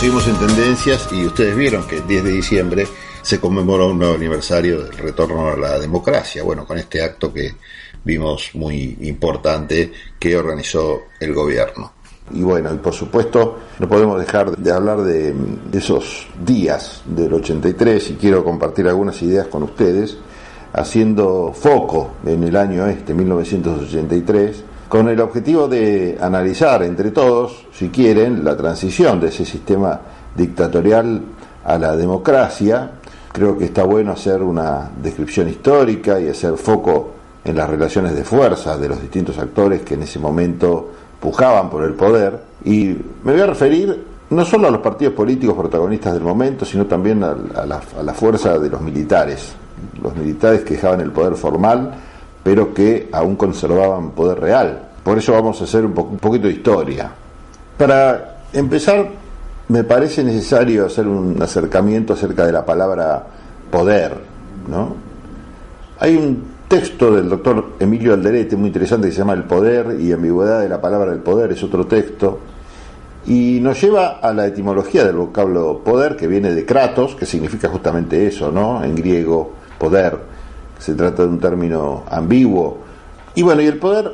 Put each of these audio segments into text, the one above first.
Seguimos en tendencias y ustedes vieron que el 10 de diciembre se conmemoró un nuevo aniversario del retorno a la democracia. Bueno, con este acto que vimos muy importante que organizó el gobierno. Y bueno, y por supuesto no podemos dejar de hablar de, esos días del 83 y quiero compartir algunas ideas con ustedes, haciendo foco en el año este, 1983, con el objetivo de analizar entre todos, si quieren, la transición de ese sistema dictatorial a la democracia. Creo que está bueno hacer una descripción histórica y hacer foco en las relaciones de fuerza de los distintos actores que en ese momento pujaban por el poder. Y me voy a referir no solo a los partidos políticos protagonistas del momento, sino también a, la, fuerza de los militares. Los militares que dejaban el poder formal, pero que aún conservaban poder real. Por eso vamos a hacer un, poquito de historia. Para empezar, me parece necesario hacer un acercamiento acerca de la palabra poder. Hay un texto del doctor Emilio Alderete, muy interesante, que se llama El poder y ambigüedad de la palabra del poder, es otro texto, y nos lleva a la etimología del vocablo poder, que viene de kratos, que significa justamente eso, ¿no? En griego, poder, se trata de un término ambiguo. Y bueno, y el poder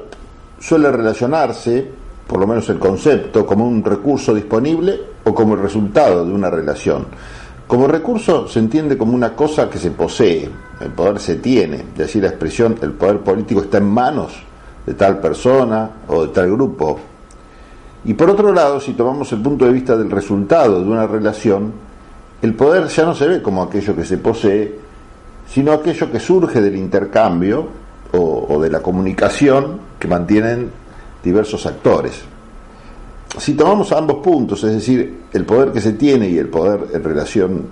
suele relacionarse, por lo menos el concepto, como un recurso disponible o como el resultado de una relación. Como recurso se entiende como una cosa que se posee, el poder se tiene, es decir, la expresión el poder político está en manos de tal persona o de tal grupo. Y por otro lado, si tomamos el punto de vista del resultado de una relación, el poder ya no se ve como aquello que se posee, sino aquello que surge del intercambio o, de la comunicación que mantienen diversos actores si tomamos ambos puntos, es decir, el poder que se tiene y el poder en relación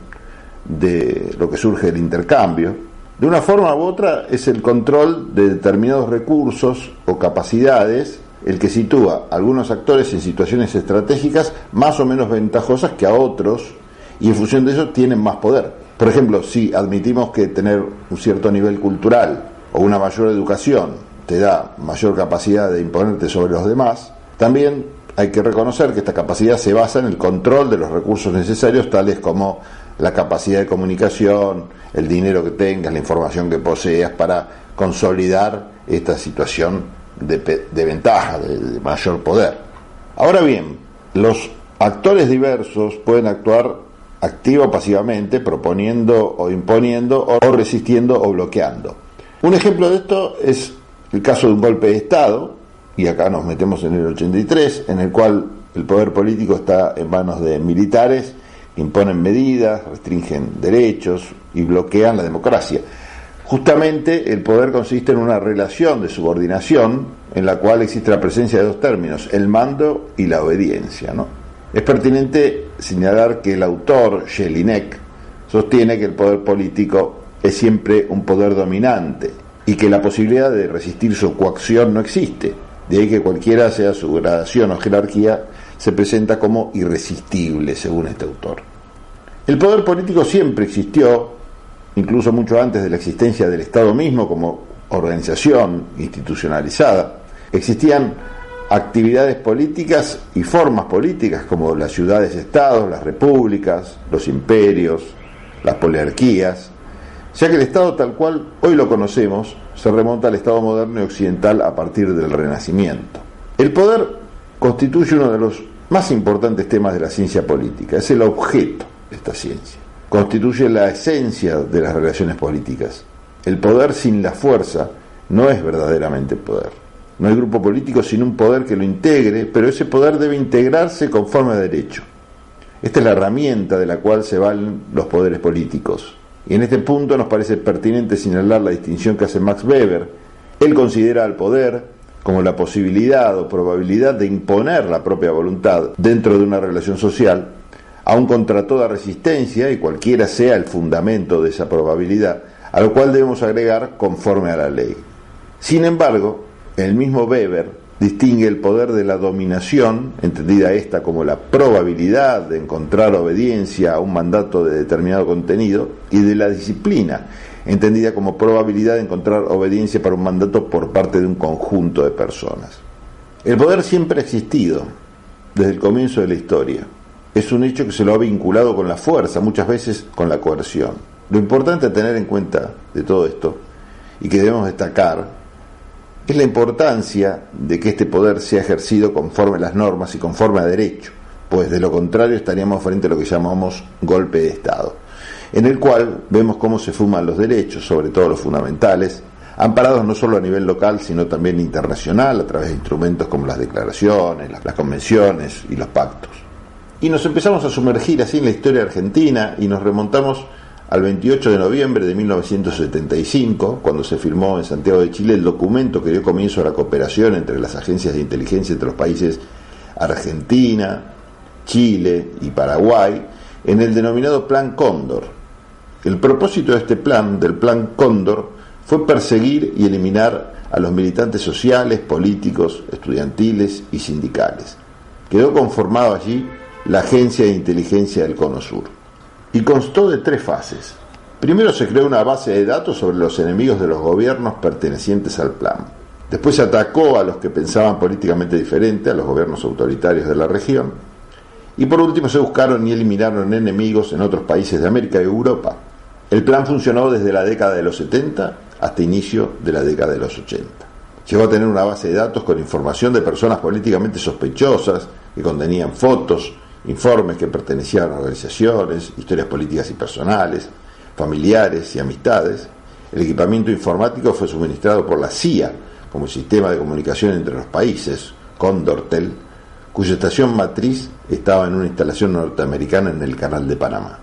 de lo que surge del intercambio, de una forma u otra es el control de determinados recursos o capacidades el que sitúa a algunos actores en situaciones estratégicas más o menos ventajosas que a otros y en función de eso tienen más poder. Por ejemplo, si admitimos que tener un cierto nivel cultural o una mayor educación te da mayor capacidad de imponerte sobre los demás, también hay que reconocer que esta capacidad se basa en el control de los recursos necesarios, tales como la capacidad de comunicación, el dinero que tengas, la información que poseas, para consolidar esta situación de, ventaja, de, mayor poder. Ahora bien, los actores diversos pueden actuar activo o pasivamente, proponiendo o imponiendo, o resistiendo o bloqueando. Un ejemplo de esto es el caso de un golpe de Estado, y acá nos metemos en el 83, en el cual el poder político está en manos de militares imponen medidas, restringen derechos y bloquean la democracia. Justamente el poder consiste en una relación de subordinación en la cual existe la presencia de dos términos, el mando y la obediencia. ¿no? Es pertinente señalar que el autor, Jelinek, sostiene que el poder político es siempre un poder dominante y que la posibilidad de resistir su coacción no existe. De ahí que cualquiera sea su gradación o jerarquía, se presenta como irresistible, según este autor. El poder político siempre existió, incluso mucho antes de la existencia del Estado mismo como organización institucionalizada. Existían actividades políticas y formas políticas como las ciudades-estados, las repúblicas, los imperios, las poliarquías, ya que el Estado tal cual hoy lo conocemos se remonta al Estado moderno y occidental a partir del Renacimiento. El poder constituye uno de los más importantes temas de la ciencia política, es el objeto de esta ciencia, constituye la esencia de las relaciones políticas. El poder sin la fuerza no es verdaderamente poder. No hay grupo político sin un poder que lo integre, pero ese poder debe integrarse conforme a derecho. Esta es la herramienta de la cual se valen los poderes políticos. Y en este punto nos parece pertinente señalar la distinción que hace Max Weber. Él considera al poder como la posibilidad o probabilidad de imponer la propia voluntad dentro de una relación social, aun contra toda resistencia y cualquiera sea el fundamento de esa probabilidad, a lo cual debemos agregar conforme a la ley. Sin embargo, el mismo Weber distingue el poder de la dominación, entendida esta como la probabilidad de encontrar obediencia a un mandato de determinado contenido, y de la disciplina, entendida como probabilidad de encontrar obediencia para un mandato por parte de un conjunto de personas. El poder siempre ha existido, desde el comienzo de la historia. es un hecho que se lo ha vinculado con la fuerza, muchas veces con la coerción. Lo importante a tener en cuenta de todo esto, y que debemos destacar, es la importancia de que este poder sea ejercido conforme a las normas y conforme a derecho, pues de lo contrario estaríamos frente a lo que llamamos golpe de Estado, en el cual vemos cómo se fuman los derechos, sobre todo los fundamentales, amparados no solo a nivel local, sino también internacional, a través de instrumentos como las declaraciones, las convenciones y los pactos. Y nos empezamos a sumergir así en la historia argentina y nos remontamos al 28 de noviembre de 1975, cuando se firmó en Santiago de Chile el documento que dio comienzo a la cooperación entre las agencias de inteligencia entre los países Argentina, Chile y Paraguay, en el denominado Plan Cóndor. El propósito de este plan, del Plan Cóndor, fue perseguir y eliminar a los militantes sociales, políticos, estudiantiles y sindicales. Quedó conformado allí la Agencia de Inteligencia del Cono Sur. Y constó de tres fases. Primero se creó una base de datos sobre los enemigos de los gobiernos pertenecientes al plan. Después se atacó a los que pensaban políticamente diferente, a los gobiernos autoritarios de la región. Y por último se buscaron y eliminaron enemigos en otros países de América y Europa. El plan funcionó desde la década de los 70 hasta inicio de la década de los 80. Llegó a tener una base de datos con información de personas políticamente sospechosas que contenían fotos, informes que pertenecían a organizaciones, historias políticas y personales, familiares y amistades. El equipamiento informático fue suministrado por la CIA como sistema de comunicación entre los países, Condortel, cuya estación matriz estaba en una instalación norteamericana en el Canal de Panamá.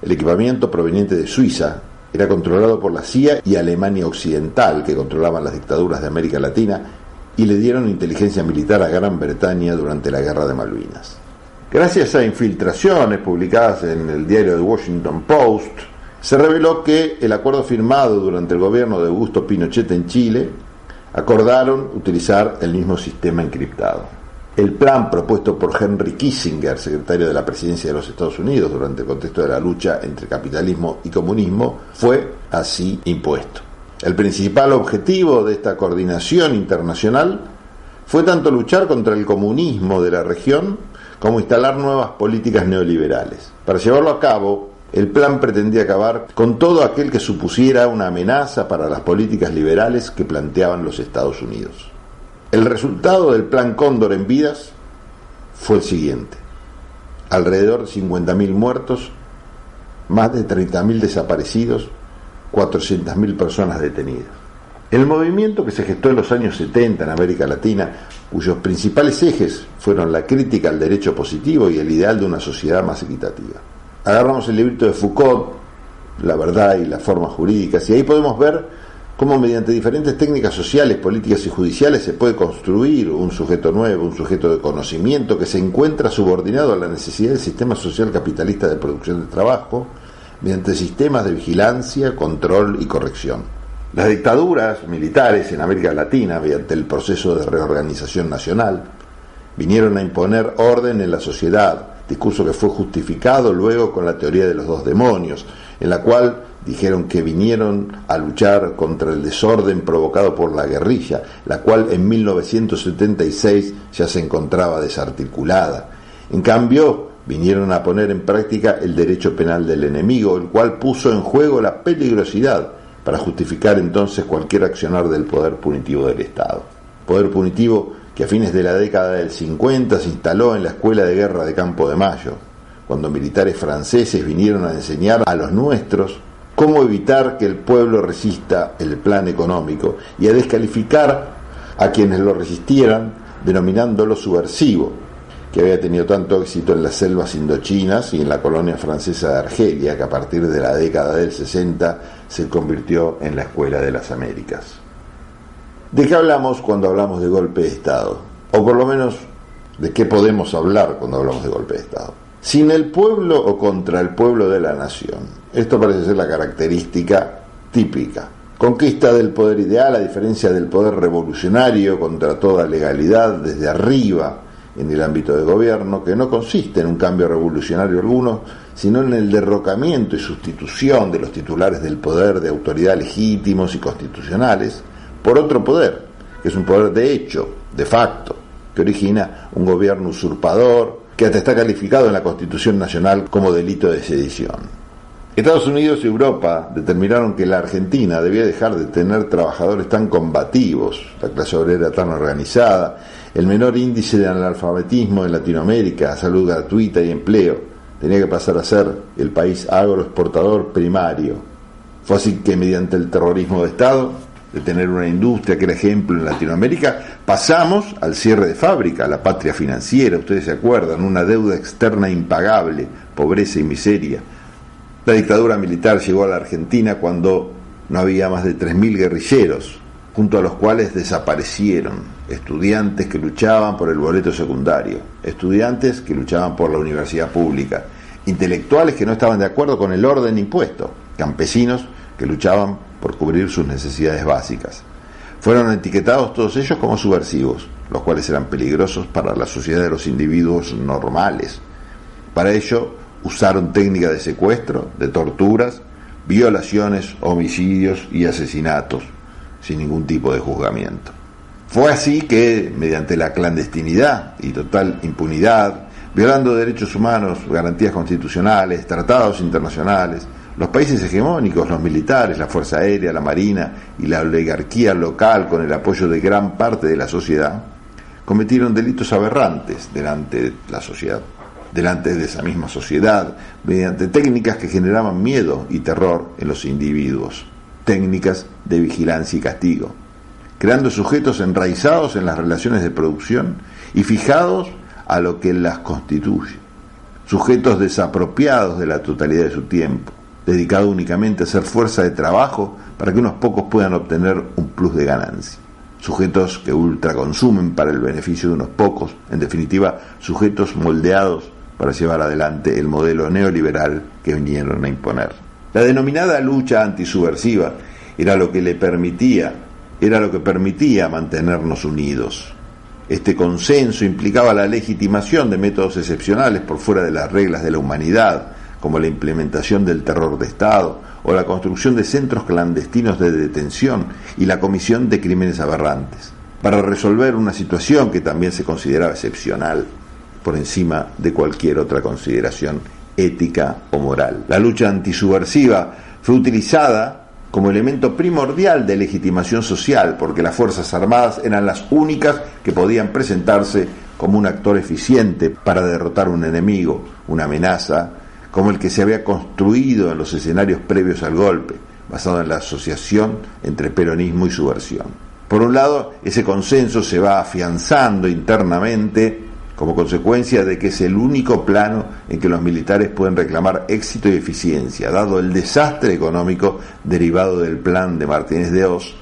El equipamiento proveniente de Suiza era controlado por la CIA y Alemania Occidental, que controlaban las dictaduras de América Latina y le dieron inteligencia militar a Gran Bretaña durante la Guerra de Malvinas. Gracias a infiltraciones publicadas en el diario The Washington Post, se reveló que el acuerdo firmado durante el gobierno de Augusto Pinochet en Chile acordaron utilizar el mismo sistema encriptado. El plan propuesto por Henry Kissinger, secretario de la presidencia de los Estados Unidos durante el contexto de la lucha entre capitalismo y comunismo, fue así impuesto. El principal objetivo de esta coordinación internacional fue tanto luchar contra el comunismo de la región como instalar nuevas políticas neoliberales. Para llevarlo a cabo, el plan pretendía acabar con todo aquel que supusiera una amenaza para las políticas liberales que planteaban los Estados Unidos. El resultado del plan Cóndor en vidas fue el siguiente. Alrededor de 50.000 muertos, más de 30.000 desaparecidos, 400.000 personas detenidas. El movimiento que se gestó en los años 70 en América Latina, cuyos principales ejes fueron la crítica al derecho positivo y el ideal de una sociedad más equitativa. Agarramos el librito de Foucault, La verdad y las formas jurídicas, y ahí podemos ver cómo mediante diferentes técnicas sociales, políticas y judiciales se puede construir un sujeto nuevo, un sujeto de conocimiento que se encuentra subordinado a la necesidad del sistema social capitalista de producción de trabajo, mediante sistemas de vigilancia, control y corrección. Las dictaduras militares en América Latina, mediante el proceso de reorganización nacional, vinieron a imponer orden en la sociedad, discurso que fue justificado luego con la teoría de los dos demonios, en la cual dijeron que vinieron a luchar contra el desorden provocado por la guerrilla, la cual en 1976 ya se encontraba desarticulada. En cambio, vinieron a poner en práctica el derecho penal del enemigo, el cual puso en juego la peligrosidad para justificar entonces cualquier accionar del poder punitivo del Estado. Poder punitivo que a fines de la década del 50 se instaló en la Escuela de Guerra de Campo de Mayo, cuando militares franceses vinieron a enseñar a los nuestros cómo evitar que el pueblo resista el plan económico y a descalificar a quienes lo resistieran denominándolo subversivo, que había tenido tanto éxito en las selvas indochinas y en la colonia francesa de Argelia, que a partir de la década del 60 se convirtió en la Escuela de las Américas. ¿De qué hablamos cuando hablamos de golpe de Estado? O por lo menos, ¿de qué podemos hablar cuando hablamos de golpe de Estado? Sin el pueblo o contra el pueblo de la nación. Esto parece ser la característica típica. Conquista del poder ideal a diferencia del poder revolucionario contra toda legalidad desde arriba en el ámbito de gobierno, que no consiste en un cambio revolucionario alguno, sino en el derrocamiento y sustitución de los titulares del poder de autoridad legítimos y constitucionales por otro poder, que es un poder de hecho, de facto, que origina un gobierno usurpador que hasta está calificado en la Constitución Nacional como delito de sedición. Estados Unidos y Europa determinaron que la Argentina debía dejar de tener trabajadores tan combativos, la clase obrera tan organizada, el menor índice de analfabetismo en Latinoamérica, salud gratuita y empleo. Tenía que pasar a ser el país agroexportador primario. Fue así que mediante el terrorismo de Estado, de tener una industria que era ejemplo en Latinoamérica, pasamos al cierre de fábrica, la patria financiera, ustedes se acuerdan, una deuda externa impagable, pobreza y miseria la dictadura militar llegó a la Argentina cuando no había más de 3.000 guerrilleros, junto a los cuales desaparecieron estudiantes que luchaban por el boleto secundario, estudiantes que luchaban por la universidad pública, intelectuales que no estaban de acuerdo con el orden impuesto, campesinos que luchaban por cubrir sus necesidades básicas. Fueron etiquetados todos ellos como subversivos, los cuales eran peligrosos para la sociedad de los individuos normales. Para ello, usaron técnicas de secuestro, de torturas, violaciones, homicidios y asesinatos, sin ningún tipo de juzgamiento. Fue así que, mediante la clandestinidad y total impunidad, violando derechos humanos, garantías constitucionales, tratados internacionales, los países hegemónicos, los militares, la Fuerza Aérea, la Marina y la oligarquía local, con el apoyo de gran parte de la sociedad, cometieron delitos aberrantes delante de la sociedad delante de esa misma sociedad, mediante técnicas que generaban miedo y terror en los individuos, técnicas de vigilancia y castigo, creando sujetos enraizados en las relaciones de producción y fijados a lo que las constituye, sujetos desapropiados de la totalidad de su tiempo, dedicados únicamente a ser fuerza de trabajo para que unos pocos puedan obtener un plus de ganancia sujetos que ultraconsumen para el beneficio de unos pocos, en definitiva, sujetos moldeados para llevar adelante el modelo neoliberal que vinieron a imponer. La denominada lucha antisubversiva era lo que le permitía, era lo que permitía mantenernos unidos. Este consenso implicaba la legitimación de métodos excepcionales por fuera de las reglas de la humanidad, como la implementación del terror de Estado o la construcción de centros clandestinos de detención y la comisión de crímenes aberrantes, para resolver una situación que también se consideraba excepcional por encima de cualquier otra consideración ética o moral. La lucha antisubversiva fue utilizada como elemento primordial de legitimación social, porque las Fuerzas Armadas eran las únicas que podían presentarse como un actor eficiente para derrotar un enemigo, una amenaza, como el que se había construido en los escenarios previos al golpe, basado en la asociación entre peronismo y subversión. Por un lado, ese consenso se va afianzando internamente como consecuencia de que es el único plano en que los militares pueden reclamar éxito y eficiencia, dado el desastre económico derivado del plan de Martínez de Oz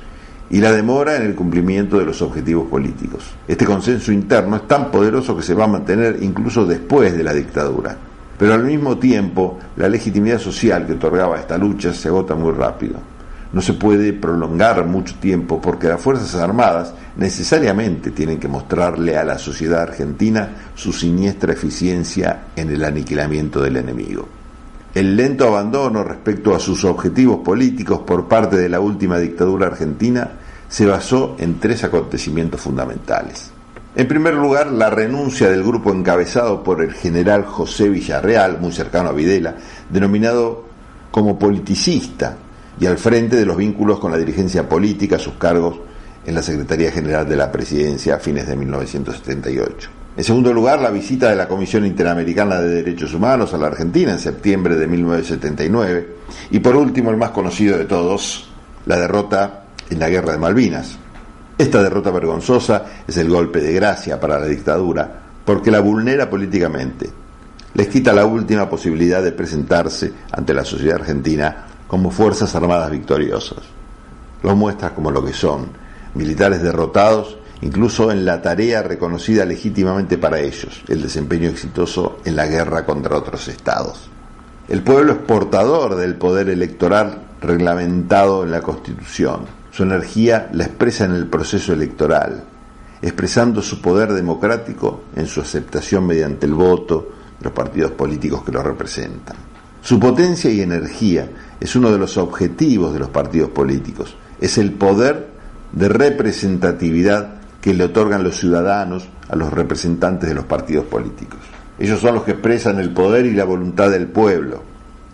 y la demora en el cumplimiento de los objetivos políticos. Este consenso interno es tan poderoso que se va a mantener incluso después de la dictadura. Pero al mismo tiempo, la legitimidad social que otorgaba esta lucha se agota muy rápido no se puede prolongar mucho tiempo porque las Fuerzas Armadas necesariamente tienen que mostrarle a la sociedad argentina su siniestra eficiencia en el aniquilamiento del enemigo. El lento abandono respecto a sus objetivos políticos por parte de la última dictadura argentina se basó en tres acontecimientos fundamentales. En primer lugar, la renuncia del grupo encabezado por el general José Villarreal, muy cercano a Videla, denominado como politicista, y al frente de los vínculos con la dirigencia política, sus cargos en la Secretaría General de la Presidencia a fines de 1978. En segundo lugar, la visita de la Comisión Interamericana de Derechos Humanos a la Argentina en septiembre de 1979. Y por último, el más conocido de todos, la derrota en la Guerra de Malvinas. Esta derrota vergonzosa es el golpe de gracia para la dictadura porque la vulnera políticamente. Les quita la última posibilidad de presentarse ante la sociedad argentina como Fuerzas Armadas victoriosas. Los muestra como lo que son, militares derrotados, incluso en la tarea reconocida legítimamente para ellos, el desempeño exitoso en la guerra contra otros estados. El pueblo es portador del poder electoral reglamentado en la Constitución. Su energía la expresa en el proceso electoral, expresando su poder democrático en su aceptación mediante el voto de los partidos políticos que lo representan. Su potencia y energía es uno de los objetivos de los partidos políticos, es el poder de representatividad que le otorgan los ciudadanos a los representantes de los partidos políticos. Ellos son los que expresan el poder y la voluntad del pueblo,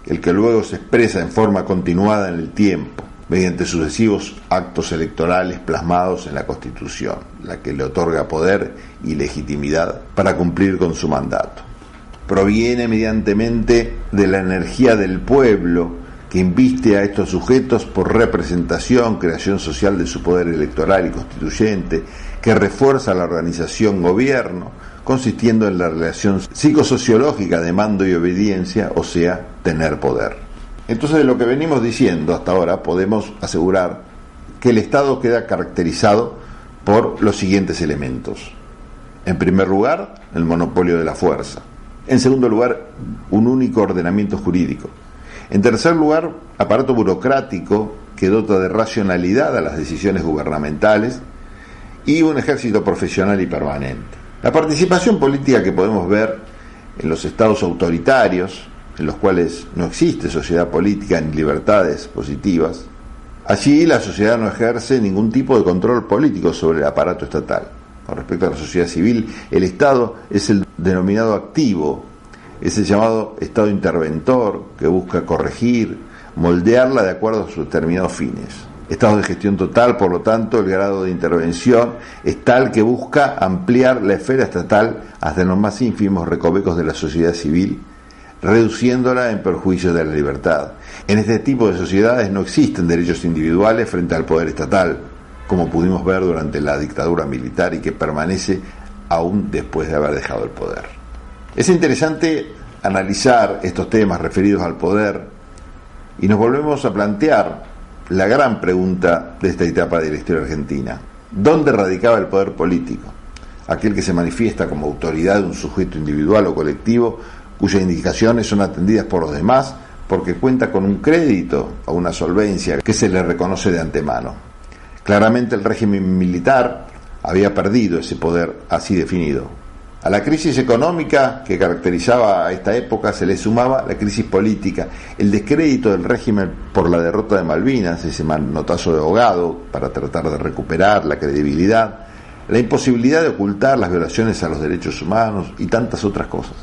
el que luego se expresa en forma continuada en el tiempo, mediante sucesivos actos electorales plasmados en la Constitución, la que le otorga poder y legitimidad para cumplir con su mandato. Proviene mediantemente de la energía del pueblo que inviste a estos sujetos por representación, creación social de su poder electoral y constituyente, que refuerza la organización gobierno, consistiendo en la relación psicosociológica de mando y obediencia, o sea, tener poder. Entonces, de lo que venimos diciendo hasta ahora, podemos asegurar que el Estado queda caracterizado por los siguientes elementos. En primer lugar, el monopolio de la fuerza. En segundo lugar, un único ordenamiento jurídico. En tercer lugar, aparato burocrático que dota de racionalidad a las decisiones gubernamentales y un ejército profesional y permanente. La participación política que podemos ver en los estados autoritarios, en los cuales no existe sociedad política ni libertades positivas, allí la sociedad no ejerce ningún tipo de control político sobre el aparato estatal. Con respecto a la sociedad civil, el Estado es el denominado activo es el llamado Estado interventor que busca corregir, moldearla de acuerdo a sus determinados fines. Estado de gestión total, por lo tanto, el grado de intervención es tal que busca ampliar la esfera estatal hasta los más ínfimos recovecos de la sociedad civil, reduciéndola en perjuicio de la libertad. En este tipo de sociedades no existen derechos individuales frente al poder estatal, como pudimos ver durante la dictadura militar y que permanece aún después de haber dejado el poder. Es interesante analizar estos temas referidos al poder y nos volvemos a plantear la gran pregunta de esta etapa de la historia argentina. ¿Dónde radicaba el poder político? Aquel que se manifiesta como autoridad de un sujeto individual o colectivo cuyas indicaciones son atendidas por los demás porque cuenta con un crédito o una solvencia que se le reconoce de antemano. Claramente el régimen militar había perdido ese poder así definido. A la crisis económica que caracterizaba a esta época se le sumaba la crisis política, el descrédito del régimen por la derrota de Malvinas, ese manotazo de ahogado para tratar de recuperar la credibilidad, la imposibilidad de ocultar las violaciones a los derechos humanos y tantas otras cosas.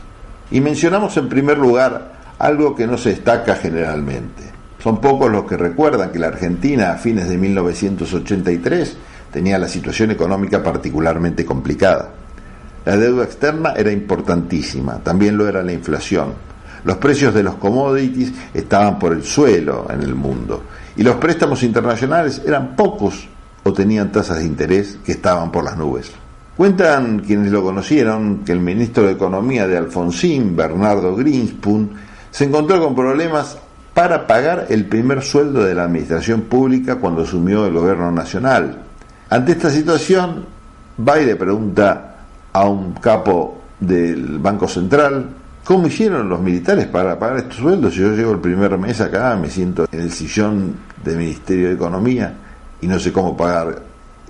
Y mencionamos en primer lugar algo que no se destaca generalmente. Son pocos los que recuerdan que la Argentina a fines de 1983 tenía la situación económica particularmente complicada. La deuda externa era importantísima, también lo era la inflación. Los precios de los commodities estaban por el suelo en el mundo y los préstamos internacionales eran pocos o tenían tasas de interés que estaban por las nubes. Cuentan quienes lo conocieron que el ministro de Economía de Alfonsín, Bernardo Greenspoon, se encontró con problemas para pagar el primer sueldo de la administración pública cuando asumió el gobierno nacional. Ante esta situación, va y le pregunta a un capo del Banco Central. ¿Cómo hicieron los militares para pagar estos sueldos? Si yo llego el primer mes acá, me siento en el sillón del Ministerio de Economía y no sé cómo pagar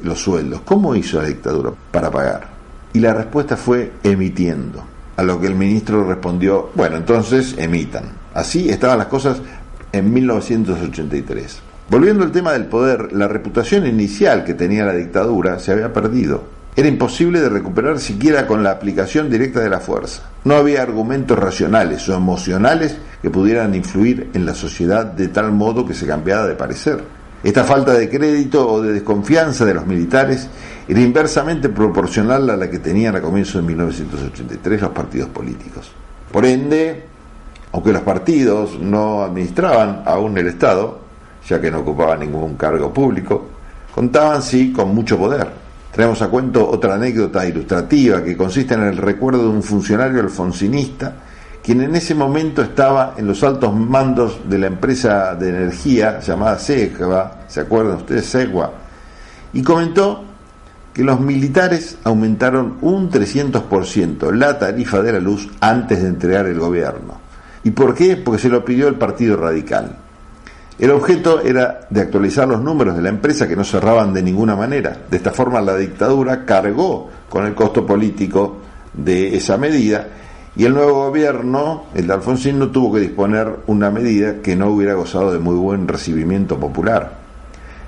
los sueldos. ¿Cómo hizo la dictadura para pagar? Y la respuesta fue emitiendo. A lo que el ministro respondió, bueno, entonces emitan. Así estaban las cosas en 1983. Volviendo al tema del poder, la reputación inicial que tenía la dictadura se había perdido era imposible de recuperar siquiera con la aplicación directa de la fuerza. No había argumentos racionales o emocionales que pudieran influir en la sociedad de tal modo que se cambiara de parecer. Esta falta de crédito o de desconfianza de los militares era inversamente proporcional a la que tenían a comienzos de 1983 los partidos políticos. Por ende, aunque los partidos no administraban aún el Estado, ya que no ocupaban ningún cargo público, contaban sí con mucho poder Traemos a cuento otra anécdota ilustrativa que consiste en el recuerdo de un funcionario alfonsinista quien en ese momento estaba en los altos mandos de la empresa de energía llamada Segua, ¿se acuerdan ustedes? Segua, y comentó que los militares aumentaron un 300% la tarifa de la luz antes de entregar el gobierno. ¿Y por qué? Porque se lo pidió el Partido Radical. El objeto era de actualizar los números de la empresa que no cerraban de ninguna manera. De esta forma la dictadura cargó con el costo político de esa medida y el nuevo gobierno, el de Alfonsín, no tuvo que disponer una medida que no hubiera gozado de muy buen recibimiento popular.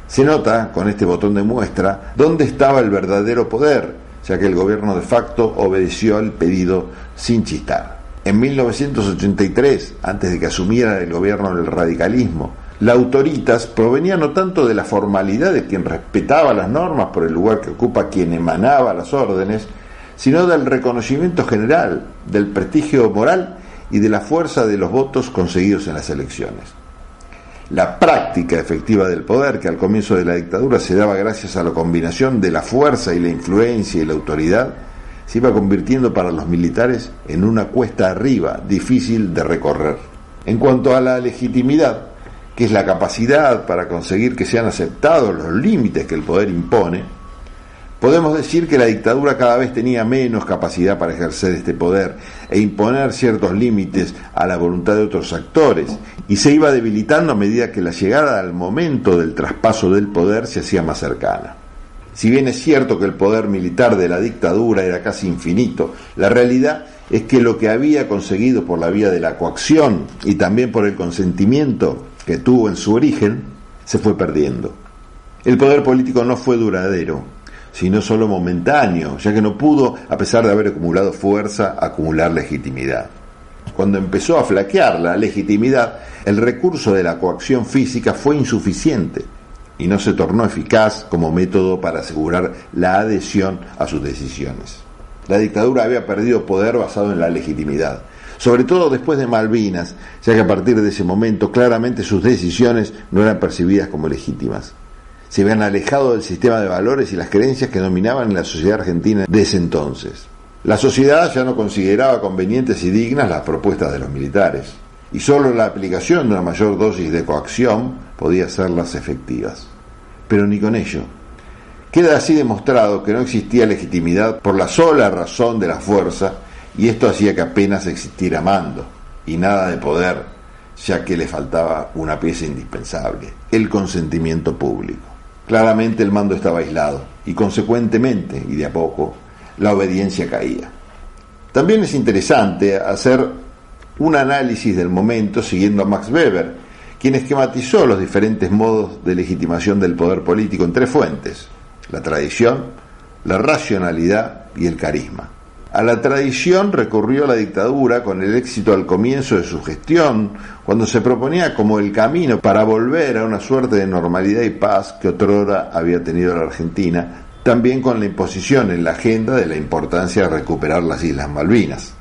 Se nota con este botón de muestra dónde estaba el verdadero poder, ya que el gobierno de facto obedeció al pedido sin chistar. En 1983, antes de que asumiera el gobierno del radicalismo, la autoritas provenía no tanto de la formalidad de quien respetaba las normas por el lugar que ocupa quien emanaba las órdenes, sino del reconocimiento general, del prestigio moral y de la fuerza de los votos conseguidos en las elecciones. La práctica efectiva del poder, que al comienzo de la dictadura se daba gracias a la combinación de la fuerza y la influencia y la autoridad, se iba convirtiendo para los militares en una cuesta arriba difícil de recorrer. En cuanto a la legitimidad, que es la capacidad para conseguir que sean aceptados los límites que el poder impone, podemos decir que la dictadura cada vez tenía menos capacidad para ejercer este poder e imponer ciertos límites a la voluntad de otros actores, y se iba debilitando a medida que la llegada al momento del traspaso del poder se hacía más cercana. Si bien es cierto que el poder militar de la dictadura era casi infinito, la realidad es que lo que había conseguido por la vía de la coacción y también por el consentimiento que tuvo en su origen, se fue perdiendo. El poder político no fue duradero, sino solo momentáneo, ya que no pudo, a pesar de haber acumulado fuerza, acumular legitimidad. Cuando empezó a flaquear la legitimidad, el recurso de la coacción física fue insuficiente y no se tornó eficaz como método para asegurar la adhesión a sus decisiones. La dictadura había perdido poder basado en la legitimidad sobre todo después de Malvinas, ya que a partir de ese momento claramente sus decisiones no eran percibidas como legítimas. Se habían alejado del sistema de valores y las creencias que dominaban en la sociedad argentina de ese entonces. La sociedad ya no consideraba convenientes y dignas las propuestas de los militares, y solo la aplicación de una mayor dosis de coacción podía hacerlas efectivas. Pero ni con ello. Queda así demostrado que no existía legitimidad por la sola razón de la fuerza y esto hacía que apenas existiera mando y nada de poder, ya que le faltaba una pieza indispensable, el consentimiento público. Claramente el mando estaba aislado y consecuentemente, y de a poco, la obediencia caía. También es interesante hacer un análisis del momento siguiendo a Max Weber, quien esquematizó los diferentes modos de legitimación del poder político en tres fuentes, la tradición, la racionalidad y el carisma. A la tradición recurrió la dictadura con el éxito al comienzo de su gestión, cuando se proponía como el camino para volver a una suerte de normalidad y paz que otrora había tenido la Argentina, también con la imposición en la agenda de la importancia de recuperar las Islas Malvinas.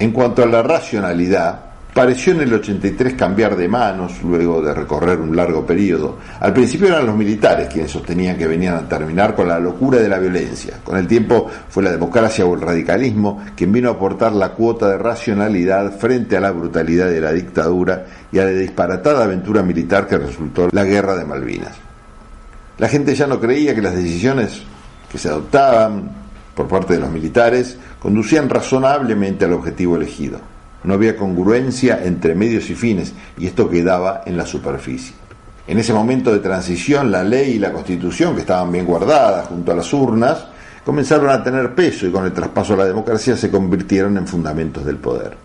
En cuanto a la racionalidad, Pareció en el 83 cambiar de manos luego de recorrer un largo periodo. Al principio eran los militares quienes sostenían que venían a terminar con la locura de la violencia. Con el tiempo fue la democracia o el radicalismo quien vino a aportar la cuota de racionalidad frente a la brutalidad de la dictadura y a la disparatada aventura militar que resultó la guerra de Malvinas. La gente ya no creía que las decisiones que se adoptaban por parte de los militares conducían razonablemente al objetivo elegido no había congruencia entre medios y fines, y esto quedaba en la superficie. En ese momento de transición, la ley y la constitución, que estaban bien guardadas junto a las urnas, comenzaron a tener peso y con el traspaso a la democracia se convirtieron en fundamentos del poder.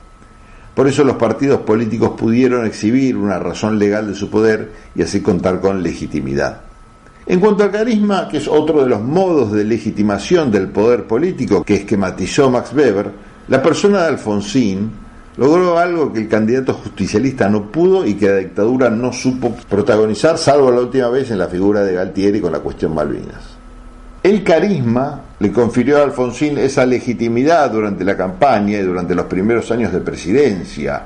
Por eso los partidos políticos pudieron exhibir una razón legal de su poder y así contar con legitimidad. En cuanto al carisma, que es otro de los modos de legitimación del poder político que esquematizó Max Weber, la persona de Alfonsín logró algo que el candidato justicialista no pudo y que la dictadura no supo protagonizar, salvo la última vez en la figura de Galtieri con la cuestión Malvinas. El carisma le confirió a Alfonsín esa legitimidad durante la campaña y durante los primeros años de presidencia,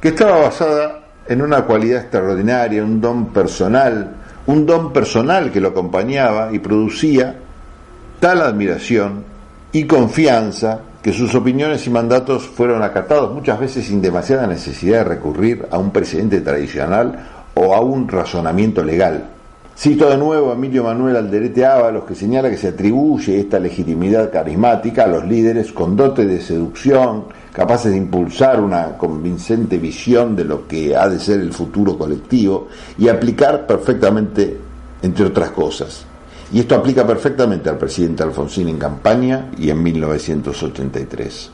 que estaba basada en una cualidad extraordinaria, un don personal, un don personal que lo acompañaba y producía tal admiración y confianza que sus opiniones y mandatos fueron acatados muchas veces sin demasiada necesidad de recurrir a un presidente tradicional o a un razonamiento legal. Cito de nuevo a Emilio Manuel Alderete Ábalos, que señala que se atribuye esta legitimidad carismática a los líderes con dote de seducción, capaces de impulsar una convincente visión de lo que ha de ser el futuro colectivo y aplicar perfectamente, entre otras cosas, y esto aplica perfectamente al presidente Alfonsín en campaña y en 1983.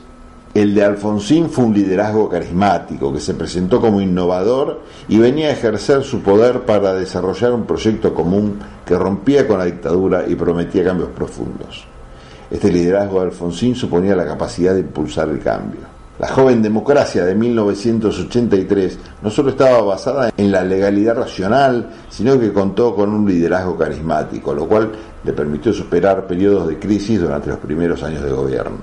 El de Alfonsín fue un liderazgo carismático que se presentó como innovador y venía a ejercer su poder para desarrollar un proyecto común que rompía con la dictadura y prometía cambios profundos. Este liderazgo de Alfonsín suponía la capacidad de impulsar el cambio. La joven democracia de 1983 no solo estaba basada en la legalidad racional, sino que contó con un liderazgo carismático, lo cual le permitió superar periodos de crisis durante los primeros años de gobierno.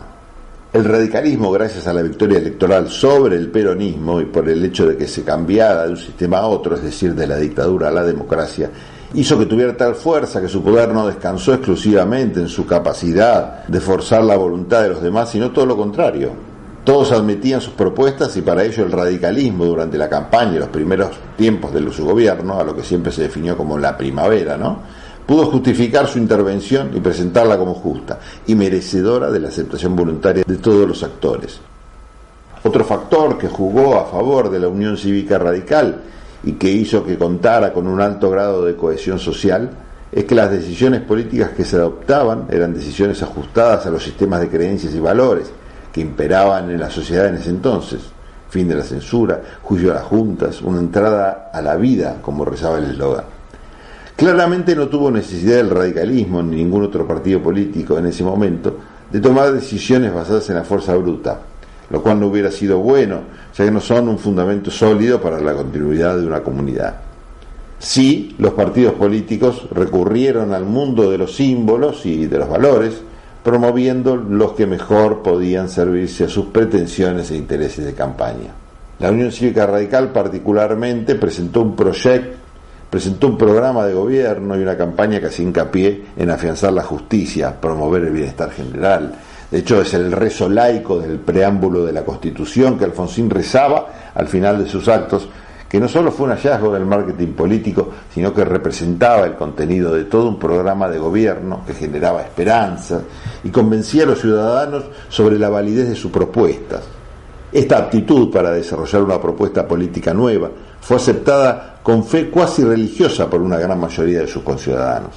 El radicalismo, gracias a la victoria electoral sobre el peronismo y por el hecho de que se cambiara de un sistema a otro, es decir, de la dictadura a la democracia, hizo que tuviera tal fuerza que su poder no descansó exclusivamente en su capacidad de forzar la voluntad de los demás, sino todo lo contrario. Todos admitían sus propuestas y para ello el radicalismo durante la campaña y los primeros tiempos de su gobierno, a lo que siempre se definió como la primavera, ¿no? pudo justificar su intervención y presentarla como justa y merecedora de la aceptación voluntaria de todos los actores. Otro factor que jugó a favor de la Unión Cívica Radical y que hizo que contara con un alto grado de cohesión social es que las decisiones políticas que se adoptaban eran decisiones ajustadas a los sistemas de creencias y valores que imperaban en la sociedad en ese entonces. Fin de la censura, juicio a las juntas, una entrada a la vida, como rezaba el eslogan. Claramente no tuvo necesidad del radicalismo ni ningún otro partido político en ese momento de tomar decisiones basadas en la fuerza bruta, lo cual no hubiera sido bueno, ya que no son un fundamento sólido para la continuidad de una comunidad. Sí, los partidos políticos recurrieron al mundo de los símbolos y de los valores, promoviendo los que mejor podían servirse a sus pretensiones e intereses de campaña. La Unión Cívica Radical particularmente presentó un proyecto presentó un programa de gobierno y una campaña que hacía hincapié en afianzar la justicia, promover el bienestar general. De hecho, es el rezo laico del preámbulo de la Constitución que Alfonsín rezaba al final de sus actos, que no solo fue un hallazgo del marketing político, sino que representaba el contenido de todo un programa de gobierno que generaba esperanza y convencía a los ciudadanos sobre la validez de sus propuestas. Esta aptitud para desarrollar una propuesta política nueva fue aceptada con fe cuasi religiosa por una gran mayoría de sus conciudadanos.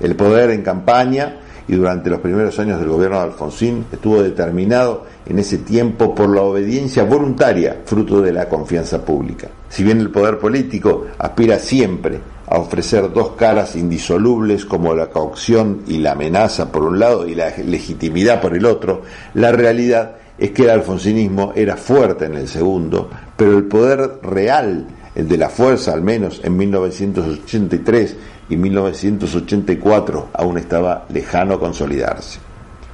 El poder en campaña y durante los primeros años del gobierno de Alfonsín estuvo determinado en ese tiempo por la obediencia voluntaria, fruto de la confianza pública. Si bien el poder político aspira siempre a ofrecer dos caras indisolubles como la caución y la amenaza por un lado y la legitimidad por el otro, la realidad es que el alfonsinismo era fuerte en el segundo, pero el poder real el de la fuerza al menos en 1983 y 1984 aún estaba lejano a consolidarse.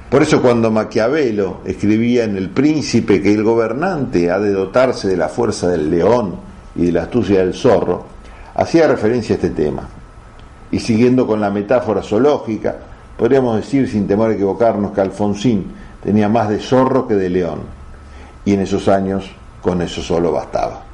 Por eso cuando Maquiavelo escribía en El Príncipe que el gobernante ha de dotarse de la fuerza del león y de la astucia del zorro, hacía referencia a este tema. Y siguiendo con la metáfora zoológica, podríamos decir sin temor a equivocarnos que Alfonsín tenía más de zorro que de león, y en esos años con eso solo bastaba.